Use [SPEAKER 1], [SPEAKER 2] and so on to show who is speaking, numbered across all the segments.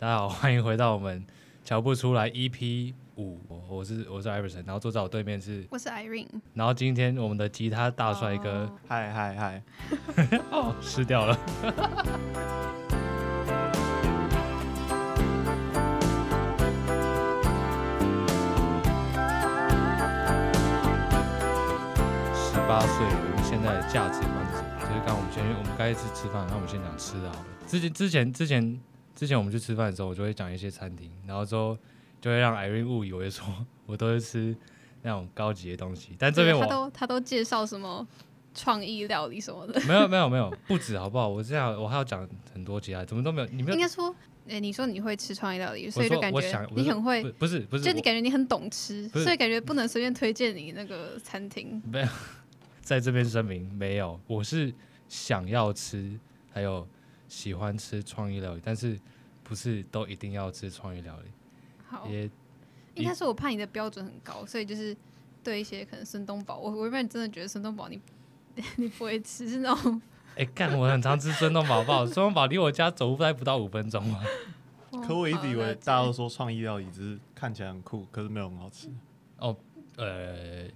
[SPEAKER 1] 大家好，欢迎回到我们瞧不出来 EP 五，我是我是 Iverson，然后坐在我对面是
[SPEAKER 2] 我是 Irene，
[SPEAKER 1] 然后今天我们的吉他大帅哥，
[SPEAKER 3] 嗨嗨嗨，
[SPEAKER 1] 哦，失掉了。十八岁，我们现在的价值观是什么？就是刚我们先，我们该吃吃饭，那我们先讲吃的好了。之前之前之前之前我们去吃饭的时候，我就会讲一些餐厅，然后之后就会让 Irene 误以为说 我都是吃那种高级的东西。但这边我
[SPEAKER 2] 他都他都介绍什么创意料理什么的。
[SPEAKER 1] 没有没有没有，不止好不好？我这样我还要讲很多其他，怎么都没有？你没有？
[SPEAKER 2] 应该说，哎、欸，你说你会吃创意料理，所以就感觉你很会。
[SPEAKER 1] 不是不是，
[SPEAKER 2] 就你感觉你很懂吃，所以感觉不能随便推荐你那个餐厅。
[SPEAKER 1] 没有，在这边声明没有，我是想要吃，还有。喜欢吃创意料理，但是不是都一定要吃创意料理？
[SPEAKER 2] 好，也应该是我怕你的标准很高，所以就是对一些可能孙东宝，我我一般真的觉得孙东宝你 你不会吃是那种。
[SPEAKER 1] 哎、欸，干，我很常吃孙东宝，好，孙东宝离我家走路大概不到五分钟啊。
[SPEAKER 3] 可我一直以为大家都说创意料理只是看起来很酷，可是没有很好吃。
[SPEAKER 1] 哦，呃。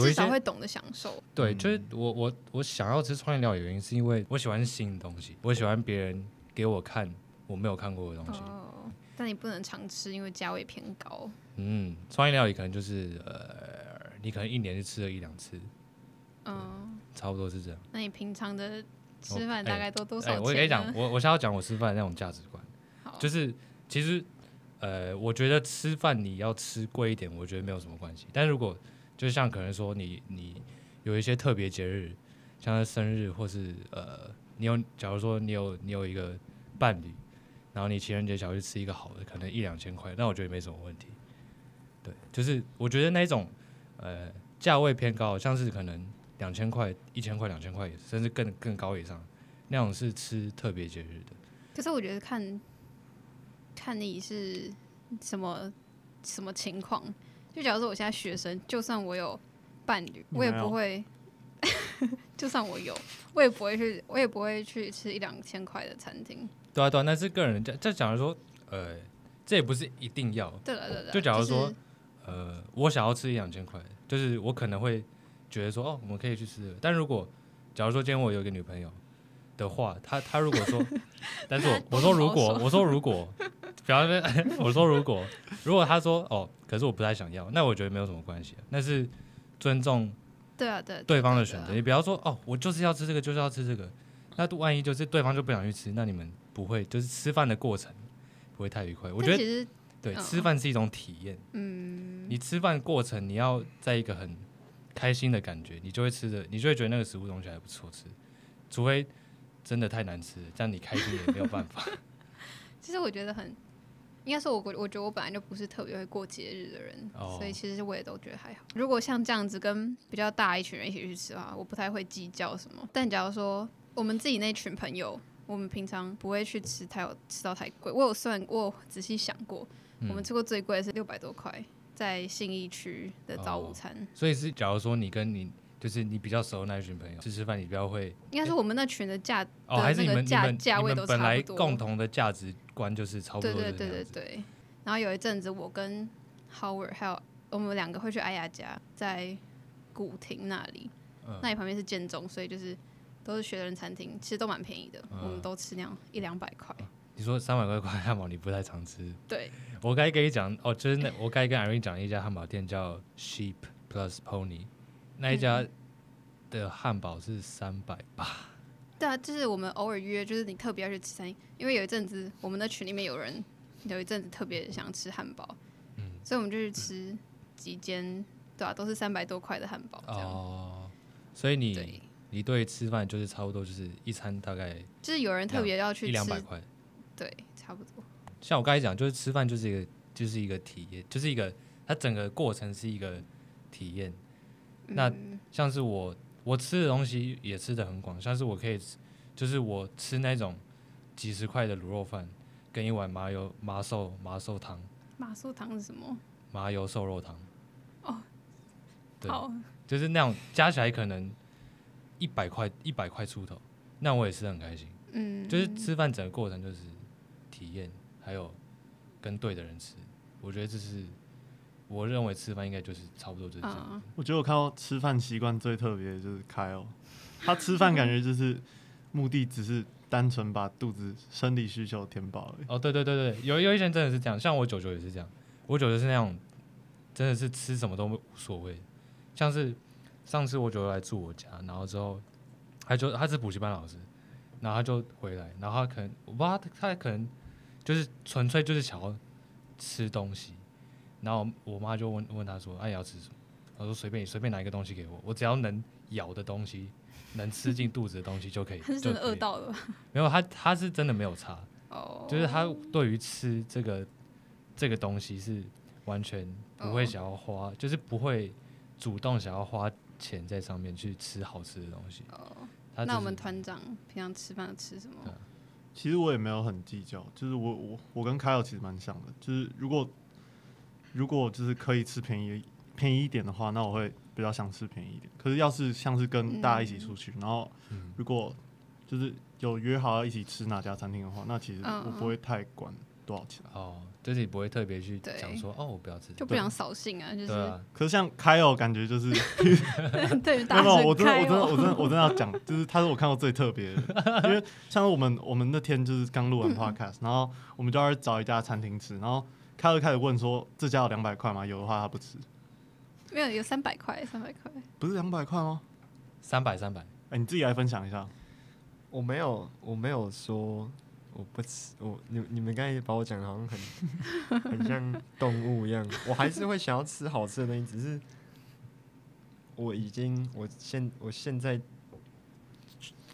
[SPEAKER 2] 至少会懂得享受。
[SPEAKER 1] 对，就是我我我想要吃创意料理，原因是因为我喜欢新的东西，我喜欢别人给我看我没有看过的东西。
[SPEAKER 2] 哦，但你不能常吃，因为价位偏高。
[SPEAKER 1] 嗯，创意料理可能就是呃，你可能一年就吃了一两次。嗯，差不多是这样。
[SPEAKER 2] 那你平常的吃饭大概都多少钱？
[SPEAKER 1] 我跟你讲，我我想要讲我吃饭的那种价值观，好就是其实呃，我觉得吃饭你要吃贵一点，我觉得没有什么关系。但如果就像可能说你你有一些特别节日，像是生日或是呃，你有假如说你有你有一个伴侣，然后你情人节想要去吃一个好的，可能一两千块，那我觉得没什么问题。对，就是我觉得那种呃价位偏高，像是可能两千块、一千块、两千块，甚至更更高以上，那种是吃特别节日的。
[SPEAKER 2] 可是我觉得看看你是什么什么情况。就假如说我现在学生，就算我有伴侣，我也不会。就算我有，我也不会去，我也不会去吃一两千块的餐厅。
[SPEAKER 1] 对啊，对啊，那是个人价。就假如说，呃，这也不是一定要。
[SPEAKER 2] 对了，对了。
[SPEAKER 1] 就假如说，呃，我想要吃一两千块，就是我可能会觉得说，哦，我们可以去吃。但如果假如说今天我有一个女朋友的话，他他如果说，但是我我说如果我说如果。比方说，我说如果 如果他说哦，可是我不太想要，那我觉得没有什么关系，那是尊重对啊对对方的选择。你不要说哦，我就是要吃这个，就是要吃这个，那万一就是对方就不想去吃，那你们不会就是吃饭的过程不会太愉快。我觉得对，吃饭是一种体验。嗯，你吃饭过程你要在一个很开心的感觉，你就会吃的，你就会觉得那个食物东西还不错吃，除非真的太难吃，这样你开心也没有办法。
[SPEAKER 2] 其实我觉得很。应该说我，我我觉得我本来就不是特别会过节日的人，oh. 所以其实我也都觉得还好。如果像这样子跟比较大一群人一起去吃的话，我不太会计较什么。但假如说我们自己那群朋友，我们平常不会去吃太有吃到太贵。我有算，我有仔细想过，嗯、我们吃过最贵的是六百多块，在信义区的早午餐。
[SPEAKER 1] Oh. 所以是假如说你跟你。就是你比较熟的那一群朋友吃吃饭，你比较会应该
[SPEAKER 2] 是我们那群的价
[SPEAKER 1] 哦，还是你们价
[SPEAKER 2] 价位都差不多。
[SPEAKER 1] 本来共同的价值观就是差不多。
[SPEAKER 2] 对对对对对。然后有一阵子，我跟 Howard 还有我们两个会去艾雅家，在古亭那里，嗯、那里旁边是建中，所以就是都是学人餐厅，其实都蛮便宜的。嗯、我们都吃那样一两百块。
[SPEAKER 1] 你说三百块块汉堡，你不太常吃？
[SPEAKER 2] 对。
[SPEAKER 1] 我该跟你讲哦，就是那我该跟 Irene 讲一家汉堡店叫 Sheep Plus Pony。那一家的汉堡是三百八。
[SPEAKER 2] 对啊，就是我们偶尔约，就是你特别要去吃餐厅，因为有一阵子我们的群里面有人有一阵子特别想吃汉堡，嗯，所以我们就去吃几间，对啊，都是三百多块的汉堡。
[SPEAKER 1] 哦，所以你对你对吃饭就是差不多就是一餐大概
[SPEAKER 2] 就是有人特别要去吃
[SPEAKER 1] 一两百块，
[SPEAKER 2] 对，差不多。
[SPEAKER 1] 像我刚才讲，就是吃饭就是一个就是一个体验，就是一个它整个过程是一个体验。那像是我我吃的东西也吃的很广，像是我可以吃，就是我吃那种几十块的卤肉饭，跟一碗麻油麻瘦麻瘦汤。
[SPEAKER 2] 麻瘦汤是什么？
[SPEAKER 1] 麻油瘦肉汤。
[SPEAKER 2] 哦，
[SPEAKER 1] 对，好就是那种加起来可能一百块一百块出头，那我也吃的很开心。嗯，就是吃饭整个过程就是体验，还有跟对的人吃，我觉得这是我认为吃饭应该就是差不多就是这样。
[SPEAKER 2] 嗯、
[SPEAKER 3] 我觉得我看到吃饭习惯最特别的就是 Kyle，他吃饭感觉就是目的只是单纯把肚子生理需求填饱而已。
[SPEAKER 1] 哦，对对对对，有有一些人真的是这样，像我舅舅也是这样，我舅舅是那种真的是吃什么都无所谓，像是上次我舅舅来住我家，然后之后他就他是补习班老师。然后他就回来，然后他可能我不知道他他可能就是纯粹就是想要吃东西，然后我妈就问问他说：“哎、啊，你要吃什么？”我说：“随便你随便拿一个东西给我，我只要能咬的东西，能吃进肚子的东西就可以。”
[SPEAKER 2] 他是真的饿到了？
[SPEAKER 1] 没有，他他是真的没有差
[SPEAKER 2] 哦，
[SPEAKER 1] 就是他对于吃这个这个东西是完全不会想要花，哦、就是不会主动想要花钱在上面去吃好吃的东西。
[SPEAKER 2] 哦
[SPEAKER 1] 就是、
[SPEAKER 2] 那我们团长平常吃饭吃什么？
[SPEAKER 3] 其实我也没有很计较，就是我我我跟凯尔其实蛮像的，就是如果如果就是可以吃便宜便宜一点的话，那我会比较想吃便宜一点。可是要是像是跟大家一起出去，嗯、然后如果就是有约好要一起吃哪家餐厅的话，那其实我不会太管多少钱。
[SPEAKER 1] 哦。就是你不会特别去讲说哦，我不要吃，
[SPEAKER 2] 就不想扫兴啊，就是。
[SPEAKER 1] 啊、
[SPEAKER 3] 可是像凯尔感觉就是
[SPEAKER 2] 对，
[SPEAKER 3] 没有，我真的，我真的，我真的，我真的要讲，就是他是我看过最特别的，因为像我们，我们那天就是刚录完 podcast，然后我们就要找一家餐厅吃，然后凯尔开始问说，这家有两百块吗？有的话他不吃。
[SPEAKER 2] 没有，有三百块，三百块。
[SPEAKER 3] 不是两百块吗？
[SPEAKER 1] 三百，三百。
[SPEAKER 3] 哎，你自己来分享一下。
[SPEAKER 4] 我没有，我没有说。我不吃，我你你们刚才把我讲的好像很 很像动物一样，我还是会想要吃好吃的东西，只是我已经我现我现在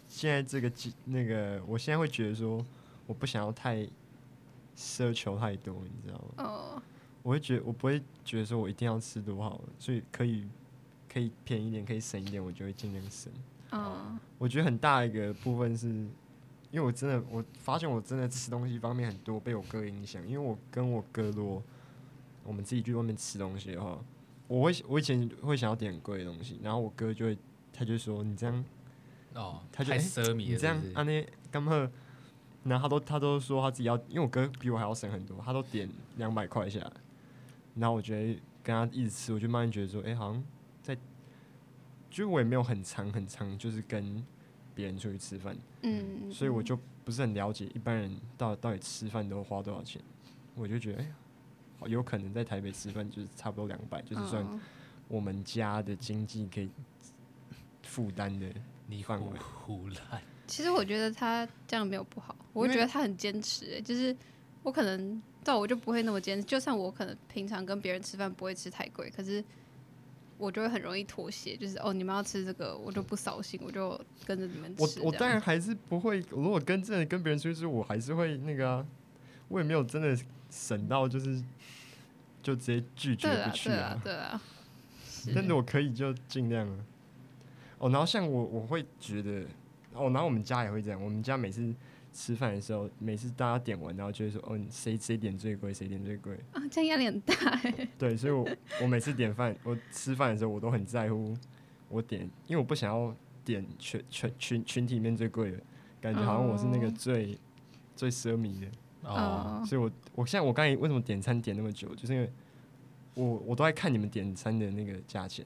[SPEAKER 4] 现在这个那个，我现在会觉得说，我不想要太奢求太多，你知道吗？
[SPEAKER 2] 哦，
[SPEAKER 4] 我会觉得我不会觉得说我一定要吃多好，所以可以可以便宜一点，可以省一点，我就会尽量省。
[SPEAKER 2] 哦，
[SPEAKER 4] 我觉得很大一个部分是。因为我真的，我发现我真的吃东西方面很多被我哥影响。因为我跟我哥多，我们自己去外面吃东西的话，我会我以前会想要点贵的东西，然后我哥就会他就说你这样
[SPEAKER 1] 哦，
[SPEAKER 4] 他就
[SPEAKER 1] 太奢靡了是不是？
[SPEAKER 4] 你这样啊那干嘛？然后他都他都说他自己要，因为我哥比我还要省很多，他都点两百块下来，然后我觉得跟他一直吃，我就慢慢觉得说，哎，好像在，就我也没有很长很长，就是跟。别人出去吃饭，
[SPEAKER 2] 嗯，
[SPEAKER 4] 所以我就不是很了解一般人到到底吃饭都花多少钱，我就觉得，哎呀，有可能在台北吃饭就是差不多两百，就是算我们家的经济可以负担的范围。
[SPEAKER 1] 胡乱。
[SPEAKER 2] 其实我觉得他这样没有不好，我会觉得他很坚持、欸，就是我可能到我就不会那么坚持，就算我可能平常跟别人吃饭不会吃太贵，可是。我就会很容易妥协，就是哦，你们要吃这个，我就不扫兴，我就跟着你们吃。
[SPEAKER 4] 我我当然还是不会，如果跟真的跟别人出去吃，我还是会那个啊，我也没有真的省到就是就直接拒绝不去啊。
[SPEAKER 2] 对啊，对啊。
[SPEAKER 4] 但是我可以就尽量啊。哦，然后像我我会觉得，哦，然后我们家也会这样，我们家每次。吃饭的时候，每次大家点完，然后就会说：“哦，谁谁点最贵？谁点最贵？”
[SPEAKER 2] 啊，这样压力很大哎。
[SPEAKER 4] 对，所以我我每次点饭，我吃饭的时候，我都很在乎我点，因为我不想要点全全群群体里面最贵的，感觉好像我是那个最、oh. 最奢靡的
[SPEAKER 1] 哦。
[SPEAKER 4] Oh. 所以我我现在我刚才为什么点餐点那么久，就是因为我我都在看你们点餐的那个价钱，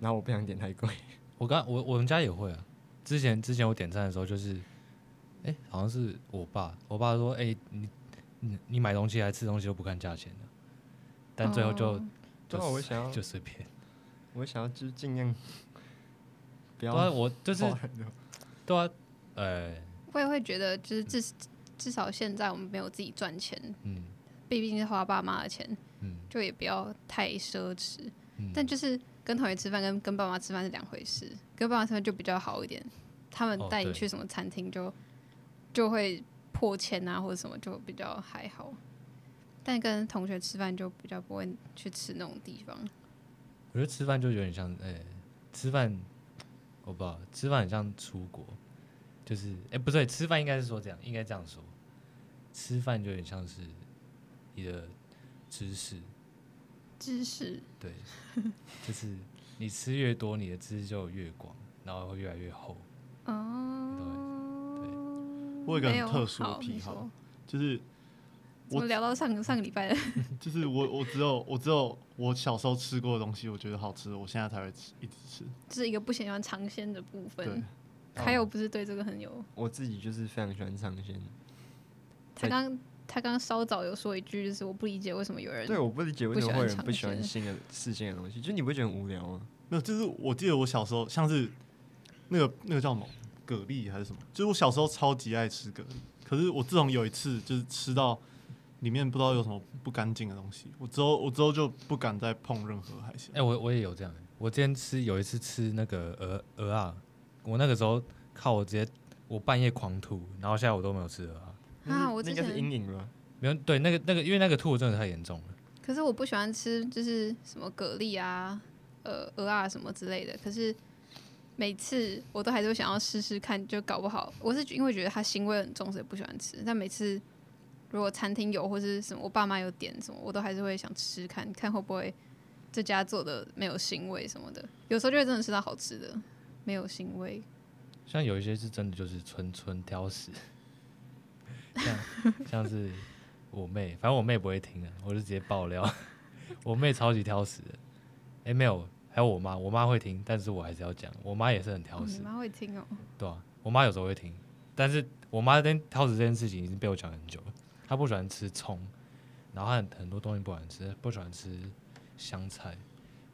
[SPEAKER 4] 然后我不想点太贵。
[SPEAKER 1] 我刚我我们家也会啊，之前之前我点餐的时候就是。哎、欸，好像是我爸。我爸说：“哎、欸，你你你买东西还吃东西都不看价钱的。”但最后就、哦、就
[SPEAKER 4] 我想要
[SPEAKER 1] 就随便，
[SPEAKER 4] 我想要就是尽量 不要。
[SPEAKER 1] 我就是对啊，呃、欸，
[SPEAKER 2] 我也会觉得，就是至至少现在我们没有自己赚钱，
[SPEAKER 1] 嗯，
[SPEAKER 2] 毕竟是花爸妈的钱，
[SPEAKER 1] 嗯，
[SPEAKER 2] 就也不要太奢侈。
[SPEAKER 1] 嗯、但
[SPEAKER 2] 就是跟同学吃饭跟跟爸妈吃饭是两回事，跟爸妈吃饭就比较好一点。他们带你去什么餐厅就。哦就会破千啊，或者什么就比较还好，但跟同学吃饭就比较不会去吃那种地方。
[SPEAKER 1] 我觉得吃饭就有点像，哎、欸，吃饭我不知道，吃饭很像出国，就是哎、欸，不对，吃饭应该是说这样，应该这样说，吃饭就有点像是你的知识，
[SPEAKER 2] 知识，
[SPEAKER 1] 对，就是你吃越多，你的知识就越广，然后会越来越厚。
[SPEAKER 2] 哦。
[SPEAKER 3] 我有一个很特殊的癖好，就是
[SPEAKER 2] 我聊到上个上个礼拜了，
[SPEAKER 3] 就是我我只有我只有我小时候吃过的东西，我觉得好吃，我现在才会吃，一直吃。
[SPEAKER 2] 这是一个不喜欢尝鲜的部分。还有不是对这个很有，
[SPEAKER 4] 我自己就是非常喜欢尝鲜。
[SPEAKER 2] 他刚他刚稍早有说一句，就是我不理解为什么有人
[SPEAKER 4] 对我不理解为什么会有人不喜欢新的事情的东西，就你不会觉得很无聊吗？
[SPEAKER 3] 没有，就是我记得我小时候像是那个那个叫什么蛤蜊还是什么，就是我小时候超级爱吃蛤蜊，可是我自从有一次就是吃到里面不知道有什么不干净的东西，我之后我之后就不敢再碰任何海鲜。
[SPEAKER 1] 哎、欸，我我也有这样，我之前吃有一次吃那个鹅鹅啊。我那个时候靠我直接我半夜狂吐，然后现在我都没有吃鹅啊。
[SPEAKER 2] 啊，我之前
[SPEAKER 4] 那是阴影了。
[SPEAKER 1] 没有，对，那个那个，因为那个吐真的太严重了。
[SPEAKER 2] 可是我不喜欢吃，就是什么蛤蜊啊、呃鹅啊什么之类的。可是每次我都还是会想要试试看，就搞不好我是因为觉得它腥味很重，所以不喜欢吃。但每次如果餐厅有或是什么，我爸妈有点什么，我都还是会想吃吃看看会不会这家做的没有腥味什么的。有时候就会真的吃到好吃的。没有腥味，
[SPEAKER 1] 像有一些是真的就是纯纯挑食，像像是我妹，反正我妹不会听的，我就直接爆料，我妹超级挑食的。哎、没有，还有我妈，我妈会听，但是我还是要讲，我妈也是很挑食。
[SPEAKER 2] 你妈会听哦？
[SPEAKER 1] 对啊，我妈有时候会听，但是我妈跟挑食这件事情已经被我讲很久了。她不喜欢吃葱，然后她很很多东西不喜欢吃，不喜欢吃香菜，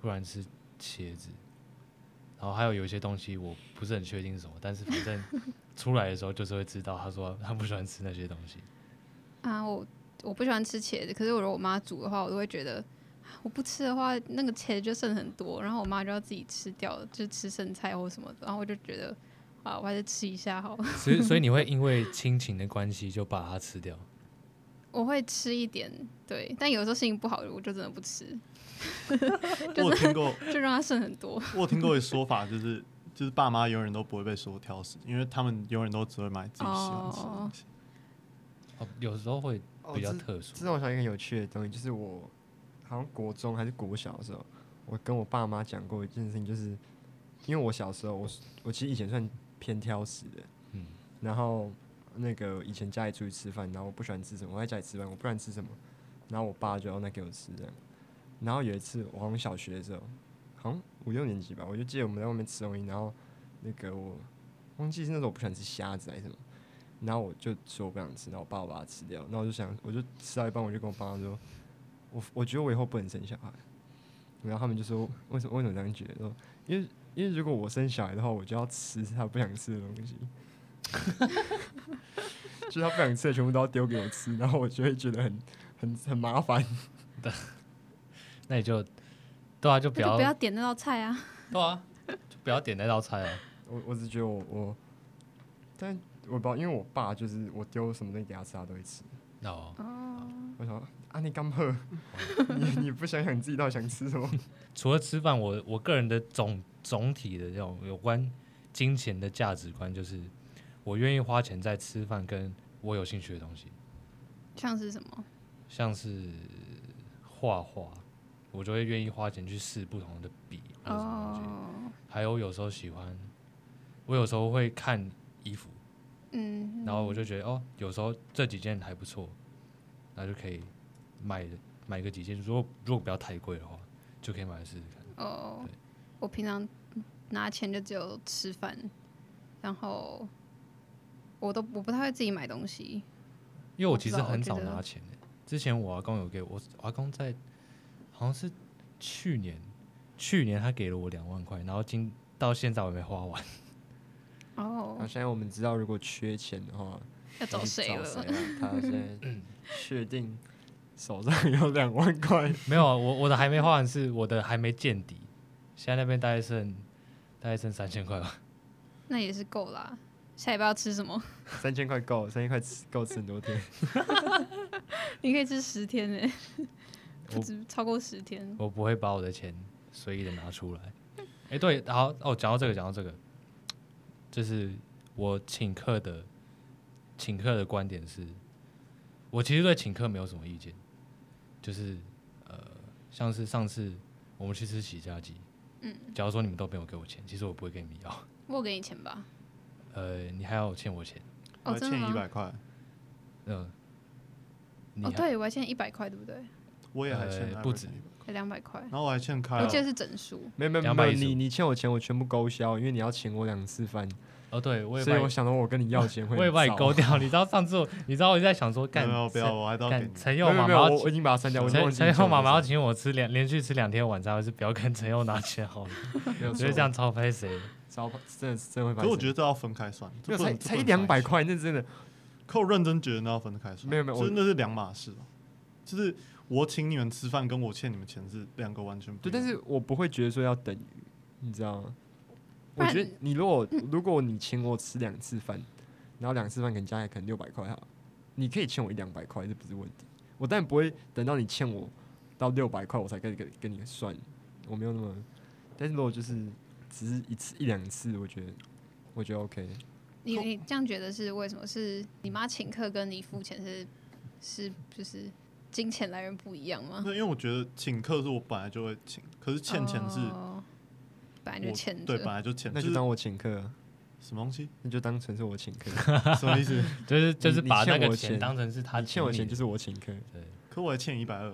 [SPEAKER 1] 不喜欢吃茄子。然后还有有一些东西我不是很确定是什么，但是反正出来的时候就是会知道。她说她不喜欢吃那些东西。
[SPEAKER 2] 啊，我我不喜欢吃茄子，可是我如果我妈煮的话，我都会觉得我不吃的话，那个茄就剩很多，然后我妈就要自己吃掉，就吃剩菜或什么的。然后我就觉得啊，我还是吃一下好了。
[SPEAKER 1] 所以所以你会 因为亲情的关系就把它吃掉？
[SPEAKER 2] 我会吃一点，对，但有时候心情不好，我就真的不吃。
[SPEAKER 3] 我有听过，
[SPEAKER 2] 就让它剩很多。
[SPEAKER 3] 我有听过一 个说法，就是就是爸妈永远都不会被说挑食，因为他们永远都只会买自己喜欢吃的东西。
[SPEAKER 1] 哦，有时候会比较特殊。
[SPEAKER 4] 这让我想一个有趣的东西，就是我好像国中还是国小的时候，我跟我爸妈讲过一件事情，就是因为我小时候，我我其实以前算偏挑食的，嗯，然后那个以前家里出去吃饭，然后我不喜欢吃什么，我在家里吃饭，我不喜欢吃什么，然后我爸就要那给我吃这样。然后有一次，我好像小学的时候，好像五六年级吧，我就记得我们在外面吃东西，然后那个我忘记是那时候我不喜欢吃虾子还是什么，然后我就说我不想吃，然后我爸我把它吃掉，然后我就想，我就吃到一半，我就跟我爸妈说，我我觉得我以后不能生小孩，然后他们就说为什么为什么这样觉得？说因为因为如果我生小孩的话，我就要吃他不想吃的东西，就他不想吃的全部都要丢给我吃，然后我就会觉得很很很麻烦。
[SPEAKER 1] 那你就，对啊，就不要就
[SPEAKER 2] 不要点那道菜啊。
[SPEAKER 1] 对啊，就不要点那道菜啊。
[SPEAKER 4] 我我只觉得我我，但我不知道，因为我爸就是我丢什么东西给他吃，他都会吃。
[SPEAKER 1] 哦。
[SPEAKER 4] 我想啊，你刚喝，你你不想想你自己到底想吃什么？
[SPEAKER 1] 除了吃饭，我我个人的总总体的这种有关金钱的价值观，就是我愿意花钱在吃饭跟我有兴趣的东西。
[SPEAKER 2] 像是什么？
[SPEAKER 1] 像是画画。我就会愿意花钱去试不同的笔或者什么东西，oh. 还有有时候喜欢，我有时候会看衣服，嗯，然后我就觉得哦，有时候这几件还不错，那就可以买买个几件。如果如果不要太贵的话，就可以买来试试看。哦，对，
[SPEAKER 2] 我平常拿钱就只有吃饭，然后我都我不太会自己买东西，
[SPEAKER 1] 因为我其实很少拿钱。之前我阿公有给我，我阿公在。好像是去年，去年他给了我两万块，然后今到现在我没花完。
[SPEAKER 2] 哦，
[SPEAKER 4] 那现在我们知道，如果缺钱的话，
[SPEAKER 2] 要找谁了？
[SPEAKER 4] 他现在确定手上有两万块？
[SPEAKER 1] 没有啊，我我的还没花完，是我的还没见底。现在那边大概剩大概剩三千块吧。
[SPEAKER 2] 那也是够啦。下礼拜要吃什么？
[SPEAKER 4] 三千块够，三千块吃够吃很多天。
[SPEAKER 2] 你可以吃十天呢。不止超过十天
[SPEAKER 1] 我，我不会把我的钱随意的拿出来。哎、欸，对，好哦，讲到这个，讲到这个，就是我请客的请客的观点是，我其实对请客没有什么意见，就是呃，像是上次我们去吃喜家鸡，嗯，假如说你们都没有给我钱，其实我不会跟你们要。
[SPEAKER 2] 我给你钱吧。
[SPEAKER 1] 呃，你还要欠我钱？
[SPEAKER 3] 我欠一百块。
[SPEAKER 1] 嗯。
[SPEAKER 2] 哦，对我还欠一百块，对不对？
[SPEAKER 3] 我也还欠
[SPEAKER 1] 不止
[SPEAKER 2] 两百块，
[SPEAKER 3] 然后我还欠开，
[SPEAKER 2] 我记得是整数，
[SPEAKER 4] 没有没有没有，你你欠我钱，我全部勾销，因为你要请我两次饭。
[SPEAKER 1] 哦，对，我也
[SPEAKER 4] 所以我想到我跟你要钱会，
[SPEAKER 1] 我也把你勾掉。你知道上次，你知道我在想说，干
[SPEAKER 3] 不要不要，我还要
[SPEAKER 1] 干陈佑妈妈，我
[SPEAKER 4] 我已经把它删掉。
[SPEAKER 1] 陈陈佑妈妈要请我吃两连续吃两天晚餐，还是不要跟陈佑拿钱好了。我觉得这样超拍谁？
[SPEAKER 4] 超真的真会拍。
[SPEAKER 3] 可我觉得这要分开算，
[SPEAKER 4] 才才一两百块，那真的。
[SPEAKER 3] 可我认真觉得那要分开算，
[SPEAKER 4] 没有没有，
[SPEAKER 3] 真的是两码事。就是我请你们吃饭，跟我欠你们钱是两个完全不。
[SPEAKER 4] 对，但是我不会觉得说要等于，你知道吗？我觉得你如果如果你请我吃两次饭，然后两次饭可能加起来可能六百块哈，你可以欠我一两百块，这不是问题。我当然不会等到你欠我到六百块我才跟跟跟你算，我没有那么。但是如果就是只是一次一两次，我觉得我觉得 OK。
[SPEAKER 2] 你你这样觉得是为什么？是你妈请客跟你付钱是是就是金钱来源不一样吗？
[SPEAKER 3] 因为我觉得请客是我本来就会请，可是欠钱是。Oh.
[SPEAKER 2] 本来就欠，
[SPEAKER 3] 对，本来就欠，
[SPEAKER 4] 那就当我请客，
[SPEAKER 3] 什么东西？
[SPEAKER 4] 那就当成是我请客，
[SPEAKER 3] 什么意思？
[SPEAKER 1] 就是就是把那个钱当成是他
[SPEAKER 4] 欠我钱，就是我请客。
[SPEAKER 1] 对，
[SPEAKER 3] 可我还欠一百二，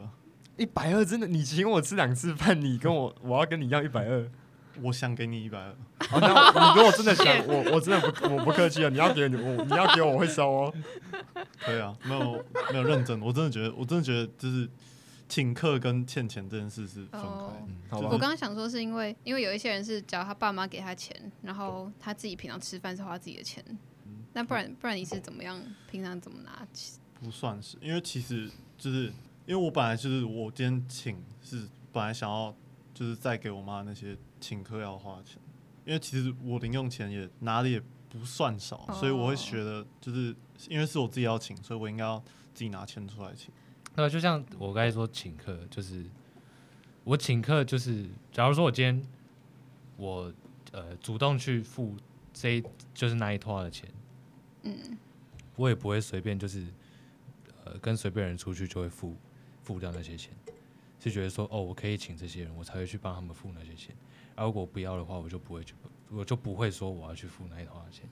[SPEAKER 4] 一百二真的？你请我吃两次饭，你跟我我要跟你要一百二，
[SPEAKER 3] 我想给你一百二。
[SPEAKER 4] 那你如果真的想，我我真的不我不客气啊，你要给我，你要给我，我会收哦。
[SPEAKER 3] 可以啊，没有没有认真，我真的觉得，我真的觉得就是。请客跟欠钱这件事是分开。Oh,
[SPEAKER 2] 嗯、我刚刚想说是因为，因为有一些人是，只要他爸妈给他钱，然后他自己平常吃饭是花自己的钱。那、嗯、不然不然你是怎么样？平常怎么拿？
[SPEAKER 3] 不算是，因为其实就是因为我本来就是我今天请是本来想要就是再给我妈那些请客要花钱，因为其实我零用钱也拿的也不算少，oh. 所以我会觉得就是因为是我自己要请，所以我应该要自己拿钱出来请。
[SPEAKER 1] 那就像我刚才说请客，就是我请客，就是假如说我今天我呃主动去付这一就是那一套的钱，嗯，我也不会随便就是呃跟随便人出去就会付付掉那些钱，是觉得说哦我可以请这些人，我才会去帮他们付那些钱，而如果不要的话，我就不会去，我就不会说我要去付那一套的钱，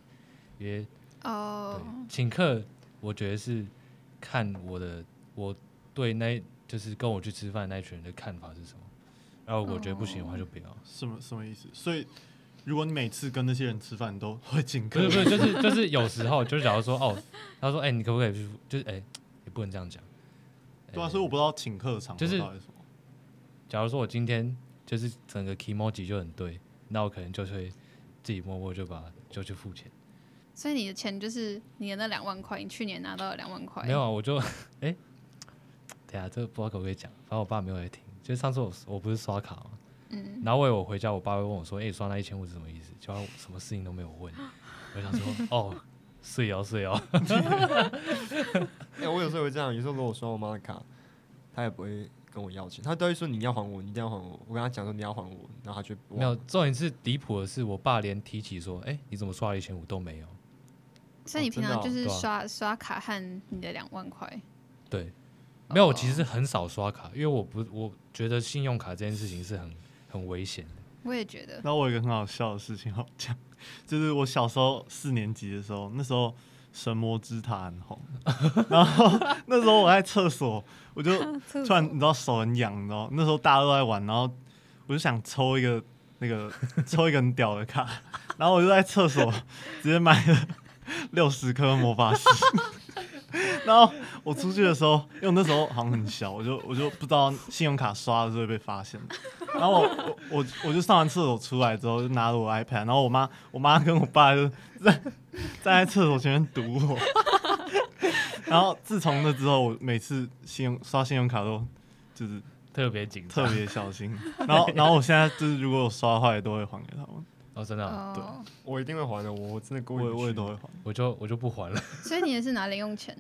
[SPEAKER 1] 因为哦，对，请客我觉得是看我的我。对，那就是跟我去吃饭那一群人的看法是什么？然后我觉得不行的话就不要。
[SPEAKER 3] 什么什么意思？所以如果你每次跟那些人吃饭，你都会请客？
[SPEAKER 1] 不是 不是，就是就是有时候，就是假如说哦，他说哎、欸，你可不可以去？就是哎、欸，也不能这样讲。
[SPEAKER 3] 对啊，所以我不知道请客的场合
[SPEAKER 1] 就是假如说我今天就是整个 kimoji 就很对，那我可能就会自己默默就把就去付钱。
[SPEAKER 2] 所以你的钱就是你的那两万块，你去年拿到了两万块？
[SPEAKER 1] 没有啊，我就哎。欸对啊，这个不知道可不可以讲，反正我爸没有在听。就是上次我我不是刷卡嘛，嗯，然后我我回家，我爸会问我说：“哎、欸，刷那一千五是什么意思？”就什么事情都没有问，我想说：“ 哦，睡哦睡哦。
[SPEAKER 4] 欸 ”我有时候会这样，有时候如果刷我妈的卡，他也不会跟我要钱，他都会说：“你要还我，你一定要还我。”我跟他讲说：“你要还我。”然后他就
[SPEAKER 1] 没有。重点是离谱的是，我爸连提起说：“哎、欸，你怎么刷了一千五都没有。”
[SPEAKER 2] 所以你平常就是刷、哦、刷卡和你的两万块。
[SPEAKER 1] 对。没有，我其实很少刷卡，因为我不，我觉得信用卡这件事情是很很危险的。
[SPEAKER 2] 我也觉得。
[SPEAKER 3] 那我有一个很好笑的事情好讲，就是我小时候四年级的时候，那时候神魔之塔很红，然后那时候我在厕所，我就 突然你知道手很痒，你知道，那时候大家都在玩，然后我就想抽一个那个 抽一个很屌的卡，然后我就在厕所直接买了六十颗魔法石。然后我出去的时候，因为我那时候好像很小，我就我就不知道信用卡刷的时候会被发现。然后我我我我就上完厕所出来之后，就拿着我 iPad，然后我妈我妈跟我爸就在站在厕所前面堵我。然后自从那之后，我每次信用刷信用卡都就是
[SPEAKER 1] 特别紧
[SPEAKER 3] 特别小心。然后然后我现在就是如果我刷坏都会还给他们。
[SPEAKER 1] 哦，真的、啊，
[SPEAKER 3] 对，
[SPEAKER 4] 我一定会还的。我真的故意，
[SPEAKER 3] 我也都会还，
[SPEAKER 1] 我就我就不还了。
[SPEAKER 2] 所以你也是拿零用钱？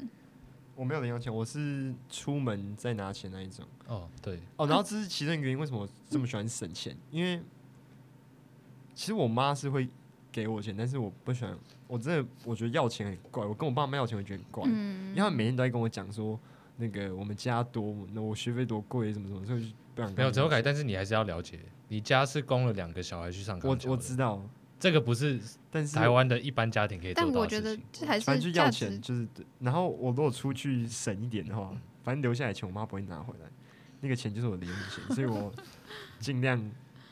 [SPEAKER 4] 我没有零用钱，我是出门再拿钱那一种。
[SPEAKER 1] 哦，对，
[SPEAKER 4] 哦，然后这是其中一个原因，为什么我这么喜欢省钱？因为其实我妈是会给我钱，但是我不喜欢。我真的我觉得要钱很怪，我跟我爸妈要钱，我觉得很怪，嗯、因为他们每天都在跟我讲说，那个我们家多，那我学费多贵，什么什么，所以不想。
[SPEAKER 1] 没有，只改，但是你还是要了解。你家是供了两个小孩去上课，
[SPEAKER 4] 我我知道，
[SPEAKER 1] 这个不是，但是台湾的一般家庭可以做到的事情。
[SPEAKER 2] 但我觉得这还是
[SPEAKER 4] 反正就要钱，就是。然后我如果出去省一点的话，反正留下来钱我妈不会拿回来，那个钱就是我零用钱，所以我 尽量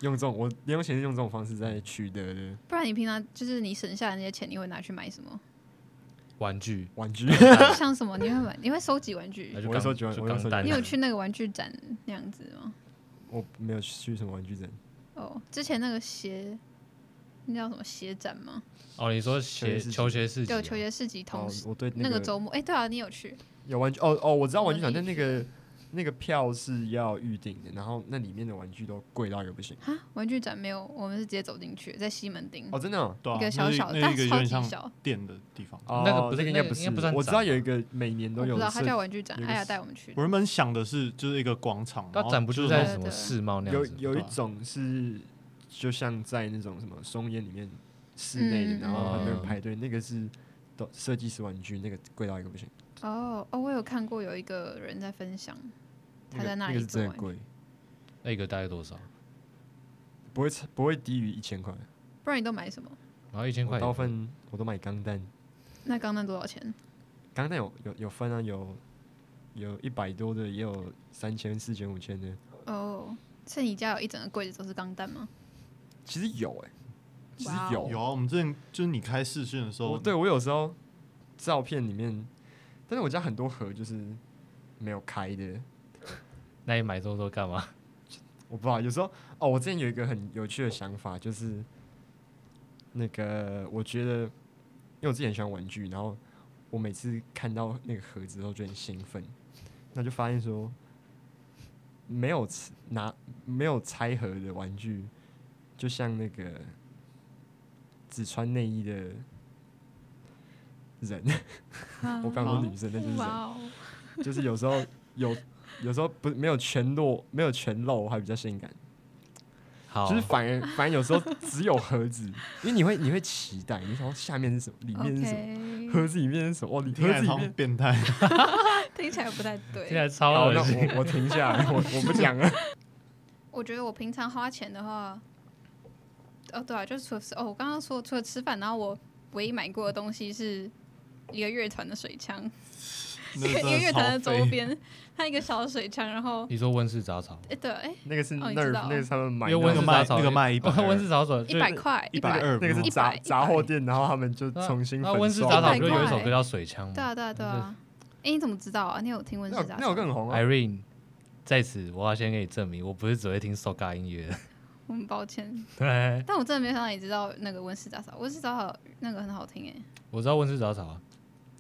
[SPEAKER 4] 用这种我零用钱是用这种方式在取得的。
[SPEAKER 2] 不然你平常就是你省下的那些钱，你会拿去买什么？
[SPEAKER 1] 玩具，
[SPEAKER 4] 玩具，
[SPEAKER 2] 像什么？你会买？你会收集玩具？
[SPEAKER 4] 我会收集玩具。
[SPEAKER 2] 你有去那个玩具展那样子吗？
[SPEAKER 4] 我没有去什么玩具展。
[SPEAKER 2] 哦，之前那个鞋，那叫什么鞋展吗？
[SPEAKER 1] 哦，你说鞋球鞋市集？
[SPEAKER 2] 对，球鞋市集同时。
[SPEAKER 4] 我对
[SPEAKER 2] 那个周末，哎，对啊，你有去？
[SPEAKER 4] 有玩具？哦哦，我知道玩具展，但那个。那个票是要预定的，然后那里面的玩具都贵到一个不行。
[SPEAKER 2] 哈，玩具展没有，我们是直接走进去，在西门町。
[SPEAKER 4] 哦，真的、哦，
[SPEAKER 3] 对啊，
[SPEAKER 2] 一个小小的，
[SPEAKER 3] 但
[SPEAKER 2] 超级小
[SPEAKER 3] 店的地方。
[SPEAKER 4] 哦，
[SPEAKER 1] 那个不是，
[SPEAKER 4] 应该不是。我知道有一个每年都有，
[SPEAKER 2] 我知道它叫玩具展，哎呀，带我们去。
[SPEAKER 3] 我原本想的是，就是一个广场，
[SPEAKER 1] 它展不就在什么世贸那样
[SPEAKER 4] 子？有有一种是，就像在那种什么松烟里面室内的，然后很多人排队，那个是都设计师玩具，那个贵到一个不行。
[SPEAKER 2] 哦哦，我有看过有一个人在分享。他在那里是
[SPEAKER 4] 最贵，
[SPEAKER 1] 那个大概多少？
[SPEAKER 4] 不会不会低于一千块。
[SPEAKER 2] 不然你都买什么？
[SPEAKER 1] 然后一千块
[SPEAKER 4] 刀分我都买钢弹。
[SPEAKER 2] 那钢弹多少钱？
[SPEAKER 4] 钢弹有有有分啊，有有一百多的，也有三千、四千、五千的。
[SPEAKER 2] 哦，是你家有一整个柜子都是钢弹吗？
[SPEAKER 4] 其实有哎，其实有
[SPEAKER 3] 有啊。我们之前就是你开视讯的时候，
[SPEAKER 4] 对我有时候照片里面，但是我家很多盒就是没有开的。
[SPEAKER 1] 那你买这么多干嘛？
[SPEAKER 4] 我不知道。有时候哦，我之前有一个很有趣的想法，就是那个我觉得，因为我自己很喜欢玩具，然后我每次看到那个盒子都觉得很兴奋，那就发现说，没有拿没有拆盒的玩具，就像那个只穿内衣的人，我刚说女生，那就是人，就是有时候有。有时候不没有全露，没有全露还比较性感。
[SPEAKER 1] 好，
[SPEAKER 4] 就是反而反而有时候只有盒子，因为你会你会期待，你想下面是什么，里面是什么，Okay. 盒子里面是什么？哦，你盒子里面
[SPEAKER 3] 变态，
[SPEAKER 2] 听起来不太对，
[SPEAKER 1] 听起来超恶心。
[SPEAKER 4] 我我停下来，我我不讲了。
[SPEAKER 2] 我觉得我平常花钱的话，哦对啊，就是除了吃哦，我刚刚说除了吃饭，然后我唯一买过的东西是一个乐团的水枪。一个乐团的周边，它一个小水枪，然后
[SPEAKER 1] 你说温室杂草？
[SPEAKER 2] 哎，对，哎，
[SPEAKER 4] 那个是那儿，那个他们买，
[SPEAKER 1] 因为温室杂草
[SPEAKER 3] 那个卖一百，
[SPEAKER 1] 温室杂草
[SPEAKER 2] 一百块，
[SPEAKER 3] 一百二，
[SPEAKER 4] 那个是杂杂货店，然后他们就重新。
[SPEAKER 1] 那温室杂草不是有一首歌叫《水枪》吗？
[SPEAKER 2] 对啊，对啊，对啊。哎，你怎么知道啊？你有听温室杂草？
[SPEAKER 4] 那我更红啊。
[SPEAKER 1] Irene，在此我要先给你证明，我不是只会听 Soca 音乐的。
[SPEAKER 2] 我很抱歉。
[SPEAKER 1] 对。
[SPEAKER 2] 但我真的没想到你知道那个温室杂草，温室杂草那个很好听哎。
[SPEAKER 1] 我知道温室杂草啊。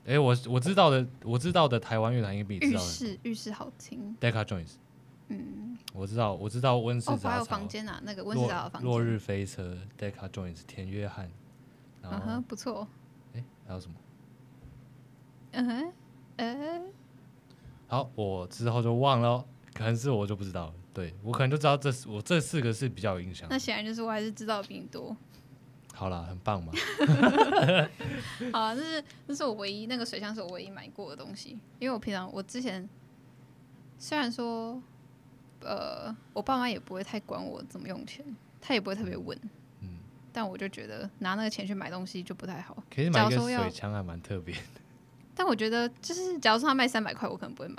[SPEAKER 1] 哎，我我知道的，我知道的台湾乐团应该比你知道的。
[SPEAKER 2] 浴室浴室好听。
[SPEAKER 1] Deca Jones。
[SPEAKER 2] 嗯，
[SPEAKER 1] 我知道，我知道温室杂草。
[SPEAKER 2] 还有房间啊，那个温室杂草房间。
[SPEAKER 1] 落日飞车，Deca Jones，田约翰。
[SPEAKER 2] 嗯哼，不错。
[SPEAKER 1] 哎，还有什么？
[SPEAKER 2] 嗯哼，哎。
[SPEAKER 1] 好，我之后就忘了，可能是我就不知道了。对，我可能就知道这我这四个是比较有印象。
[SPEAKER 2] 那显然就是我还是知道比你多。
[SPEAKER 1] 好了，很棒嘛。
[SPEAKER 2] 好啊，这是这是我唯一那个水箱是我唯一买过的东西，因为我平常我之前虽然说，呃，我爸妈也不会太管我怎么用钱，他也不会特别问，嗯，但我就觉得拿那个钱去买东西就不太好。
[SPEAKER 1] 可是买一个水枪还蛮特别的。
[SPEAKER 2] 但我觉得就是，假如说他卖三百块，我可能不会买，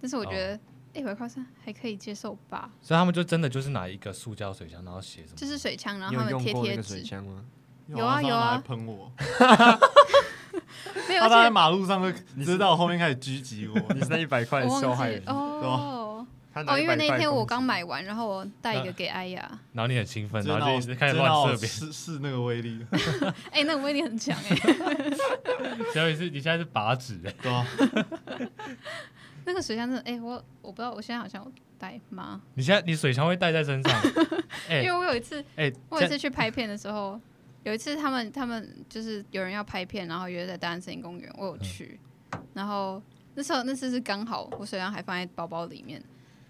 [SPEAKER 2] 但是我觉得。哦一百块三还可以接受吧，
[SPEAKER 1] 所以他们就真的就是拿一个塑胶水枪，然后写什么？
[SPEAKER 2] 就是水枪，然后他们贴贴纸。
[SPEAKER 3] 有
[SPEAKER 2] 啊有啊，
[SPEAKER 3] 喷我。
[SPEAKER 2] 没有，
[SPEAKER 3] 他在马路上会，你知道我后面开始狙击我。
[SPEAKER 4] 你是那一百块受害人
[SPEAKER 2] 哦。哦，因为那天我刚买完，然后我带一个给艾雅。
[SPEAKER 1] 然后你很兴奋，然后就一直开始乱射
[SPEAKER 3] 别。试试那个威力。
[SPEAKER 2] 哎，那个威力很强哎。
[SPEAKER 1] 小雨是，你现在是靶纸哎。
[SPEAKER 3] 对啊。
[SPEAKER 2] 那个水枪真的，哎、欸，我我不知道，我现在好像有带吗？
[SPEAKER 1] 你现在你水枪会带在身上？
[SPEAKER 2] 欸、因为我有一次，哎、欸，我有一次去拍片的时候，有一次他们他们就是有人要拍片，然后约在大安森林公园，我有去，嗯、然后那时候那次是刚好我水枪还放在包包里面，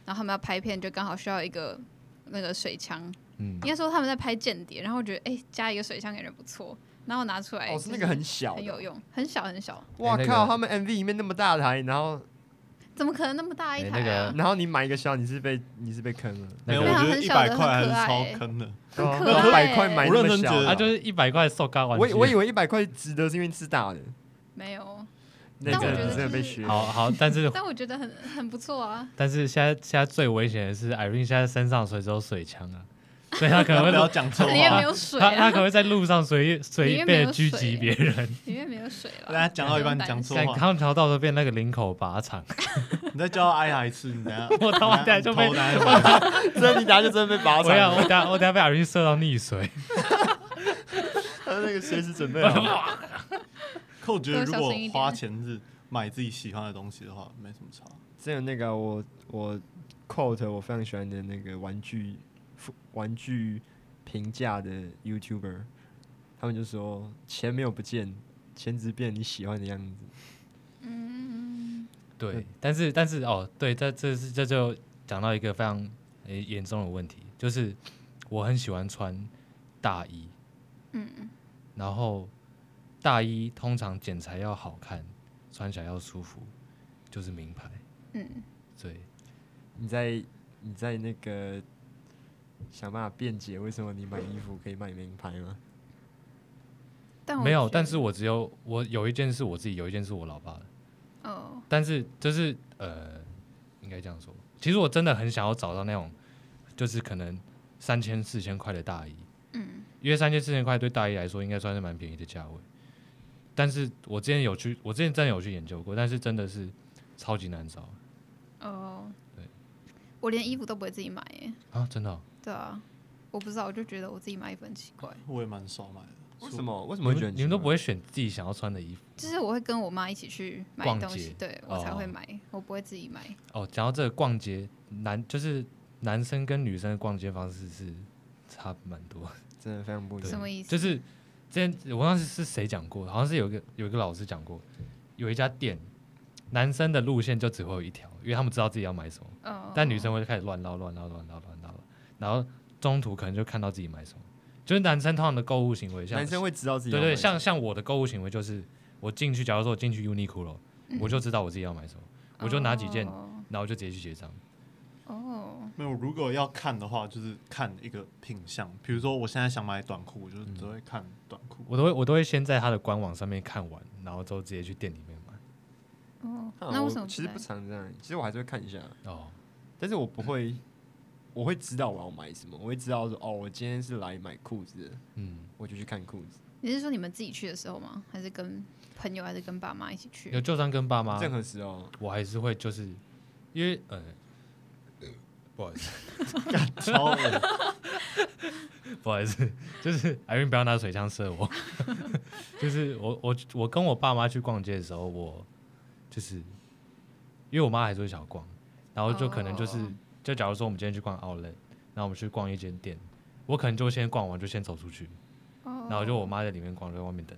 [SPEAKER 2] 然后他们要拍片就刚好需要一个那个水枪，嗯，应该说他们在拍间谍，然后我觉得哎、欸、加一个水枪感觉不错，然后拿出来，
[SPEAKER 4] 哦，是那个很小，
[SPEAKER 2] 很有用，很小很小，
[SPEAKER 4] 哇靠，他们 MV 里面那么大台，然后。
[SPEAKER 2] 怎么可能那么大一台啊？
[SPEAKER 4] 然后你买一个小，你是被你是被坑了。
[SPEAKER 3] 没有，我觉得一百块还是超坑的。
[SPEAKER 2] 一
[SPEAKER 4] 百块买那么小，
[SPEAKER 1] 它就是一百块塑胶玩具。
[SPEAKER 4] 我我以为一百块值得是因为是大的。
[SPEAKER 2] 没有，
[SPEAKER 4] 那个
[SPEAKER 2] 但我觉得
[SPEAKER 4] 真的被学。
[SPEAKER 1] 好好，但是
[SPEAKER 2] 但我觉得很很不错啊。
[SPEAKER 1] 但是现在现在最危险的是，Irene 现在身上随时有水枪啊，所 以他可能会
[SPEAKER 3] 不要讲错
[SPEAKER 2] 里面没
[SPEAKER 3] 话。
[SPEAKER 2] 有水
[SPEAKER 1] 他他
[SPEAKER 2] 啊，
[SPEAKER 1] 可能会在路上随随便的狙击别人，
[SPEAKER 2] 里面没有水了。
[SPEAKER 3] 大家讲到一半你讲错话，
[SPEAKER 1] 像康桥到时候变那个领口靶场，
[SPEAKER 3] 你再叫他挨打一次，你等下
[SPEAKER 1] 我他妈等下就被
[SPEAKER 4] 真的，你等下就真的被拔
[SPEAKER 1] 我要
[SPEAKER 4] 草。
[SPEAKER 1] 我等下我等下被 Irene 射到溺水，
[SPEAKER 4] 他那个随时准备好。
[SPEAKER 3] 可我觉得如果花钱是买自己喜欢的东西的话，没什么差。
[SPEAKER 4] 之前那个我我 quote 我非常喜欢的那个玩具玩具评价的 YouTuber，他们就说钱没有不见，钱只变你喜欢的样子。
[SPEAKER 2] 嗯，
[SPEAKER 1] 对
[SPEAKER 4] 对，
[SPEAKER 1] 但是但是哦，对，这这是这就讲到一个非常诶严重的问题，就是我很喜欢穿大衣，
[SPEAKER 2] 嗯，
[SPEAKER 1] 然后大衣通常剪裁要好看，穿起来要舒服，就是名牌，
[SPEAKER 2] 嗯，
[SPEAKER 1] 对，
[SPEAKER 4] 你在你在那个想办法辩解为什么你买衣服可以买名牌吗？
[SPEAKER 2] 但
[SPEAKER 1] 没有，但是我只有我有一件是我自己，有一件是我老爸的，
[SPEAKER 2] 哦，
[SPEAKER 1] 但是就是呃，应该这样说，其实我真的很想要找到那种，就是可能三千四千块的大衣，
[SPEAKER 2] 嗯，
[SPEAKER 1] 因为三千四千块对大衣来说应该算是蛮便宜的价位，但是我之前有去，我之前真的有去研究过，但是真的是超级难找。
[SPEAKER 2] 哦，
[SPEAKER 1] 对，
[SPEAKER 2] 我连衣服都不会自己买耶，
[SPEAKER 1] 啊，真的哦、
[SPEAKER 2] 对啊，我不知道，我就觉得我自己买衣服很奇怪，
[SPEAKER 3] 我也蛮少买的。
[SPEAKER 4] 为什么？为什
[SPEAKER 1] 你
[SPEAKER 4] 么会觉得
[SPEAKER 1] 们你们都不会选自己想要穿的衣服
[SPEAKER 2] 就是我会跟我妈一起去买
[SPEAKER 1] 逛街
[SPEAKER 2] 东西，对我才会
[SPEAKER 1] 哦
[SPEAKER 2] 买，我不会自己买。
[SPEAKER 1] 哦？讲到这个逛街，男就是男生跟女生的逛街方式是差蛮多，
[SPEAKER 4] 真的非常不一
[SPEAKER 1] 对
[SPEAKER 4] 样。
[SPEAKER 2] 什么意思？
[SPEAKER 1] 就是之前我忘记是谁讲过，好像是有一个有一个老师讲过，有一家店男生的路线就只会有一条，因为他们知道自己要买什么，
[SPEAKER 2] 哦，
[SPEAKER 1] 但女生会开始乱绕乱绕乱绕乱绕，然后中途可能就看到自己买什么，就是男生通常的购物行为，像
[SPEAKER 4] 男生会知道自己
[SPEAKER 1] 对对，像像我的购物行为就是，我进去，假如说我进去 Uniqlo，、我就知道我自己要买什么，我就拿几件，
[SPEAKER 2] 哦
[SPEAKER 1] 然后就直接去结账。
[SPEAKER 2] 哦，
[SPEAKER 3] 没有，如果要看的话，就是看一个品相。比如说，我现在想买短裤，我就只会看短裤。
[SPEAKER 1] 我都会我都会先在他的官网上面看完，然后之后直接去店里面买。
[SPEAKER 2] 哦，
[SPEAKER 4] 啊
[SPEAKER 2] 那为什
[SPEAKER 4] 么其
[SPEAKER 2] 实
[SPEAKER 4] 不常这样，其实我还是会看一下，
[SPEAKER 1] 哦，
[SPEAKER 4] 但是我不会，我会知道我要买什么，我会知道说哦，我今天是来买裤子的，
[SPEAKER 1] 嗯，
[SPEAKER 4] 我就去看裤子。
[SPEAKER 2] 你是说你们自己去的时候吗？还是跟朋友，还是跟爸妈一起去？
[SPEAKER 1] 有就算跟爸妈。
[SPEAKER 4] 任，何时候，
[SPEAKER 1] 我还是会就是，因为呃，不好意思，
[SPEAKER 3] 超恶。
[SPEAKER 1] 不好意思，就是艾云不要拿水枪射我，就是我我我跟我爸妈去逛街的时候，我就是因为我妈还是会想逛，然后就可能就是、
[SPEAKER 2] 哦
[SPEAKER 1] 就假如说我们今天去逛 Outlet，然后我们去逛一间店，我可能就先逛完就先走出去，
[SPEAKER 2] 哦
[SPEAKER 1] 然后就我妈在里面逛，就在外面等。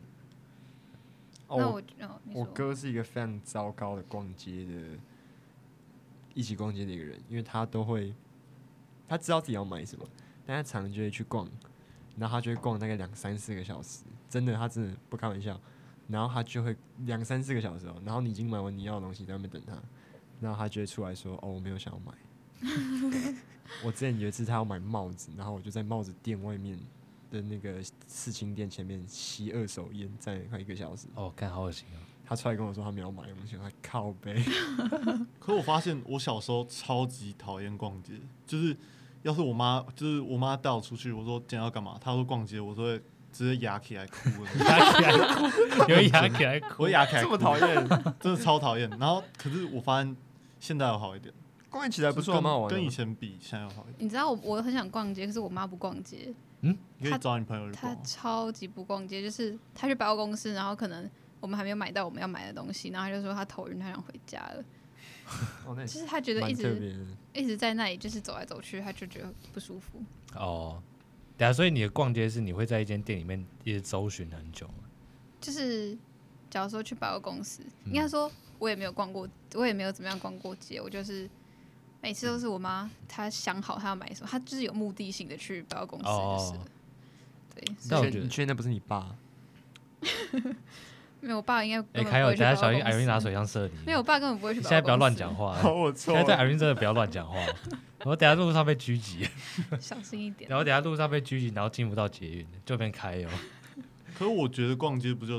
[SPEAKER 4] 我
[SPEAKER 2] 我哦，你
[SPEAKER 4] 我
[SPEAKER 2] 说
[SPEAKER 4] 哥是一个非常糟糕的逛街的，一起逛街的一个人，因为他都会，他知道自己要买什么，但他常常就会去逛，然后他就会逛大概两三四个小时，真的，他真的不开玩笑，然后他就会两三四个小时哦，然后你已经买完你要的东西，在外面等他，然后他就会出来说：“哦，我没有想要买。” 我之前有一次他要买帽子，然后我就在帽子店外面的那个刺青店前面吸二手烟，站了快一个小时。
[SPEAKER 1] 哦，干好恶心哦！
[SPEAKER 4] 他出来跟我说他没有买东西，我还靠背。
[SPEAKER 3] 可我发现我小时候超级讨厌逛街，就是要是我妈，就是我妈带我出去，我说今天要干嘛？她说逛街，我说直接牙起来哭了，
[SPEAKER 1] 牙起来哭，有牙起来哭
[SPEAKER 3] 我。牙起来哭，
[SPEAKER 4] 这么讨厌，
[SPEAKER 3] 真的超讨厌。然后可是我发现现在有好一点，
[SPEAKER 4] 逛起来不错，
[SPEAKER 3] 跟
[SPEAKER 4] 蛮好玩的。
[SPEAKER 3] 跟以前比，现在要好一点。
[SPEAKER 2] 你知道我我很想逛街，可是我妈不逛街，
[SPEAKER 3] 你可以找你朋友去
[SPEAKER 2] 她。超级不逛街，就是她去百货公司，然后可能我们还没有买到我们要买的东西，然后她就说她头晕，她想回家了。
[SPEAKER 4] 哦，那
[SPEAKER 2] 就是她觉得一直。一直在那里就是走来走去，她就觉得不舒服。
[SPEAKER 1] 哦，对啊，所以你的逛街是你会在一间店里面一直周旋很久吗？
[SPEAKER 2] 就是假如说去百货公司，
[SPEAKER 1] 嗯
[SPEAKER 2] 应该说我也没有逛过，我也没有怎么样逛过街，我就是每次都是我妈她想好她要买什么，她就是有目的性的去百货公司就是。
[SPEAKER 1] 哦
[SPEAKER 2] 对，
[SPEAKER 1] 但
[SPEAKER 2] 所以
[SPEAKER 1] 我觉得
[SPEAKER 4] 你确定那不是你爸？
[SPEAKER 2] 没有我爸应该
[SPEAKER 1] 哎，凯友，
[SPEAKER 2] 根本不会去
[SPEAKER 1] 等下小心艾瑞拿水枪射你。
[SPEAKER 2] 没有，我爸根本不会去
[SPEAKER 1] 你
[SPEAKER 2] 百货
[SPEAKER 1] 现在不要
[SPEAKER 2] 乱
[SPEAKER 1] 讲话。
[SPEAKER 4] 好，我错
[SPEAKER 1] 现在对艾瑞真的不要乱讲话。我等下路上被狙击，
[SPEAKER 2] 小心一点
[SPEAKER 1] 然。后等下路上被狙击，然后进不到捷运，就变开哦。
[SPEAKER 3] 可是我觉得逛街不就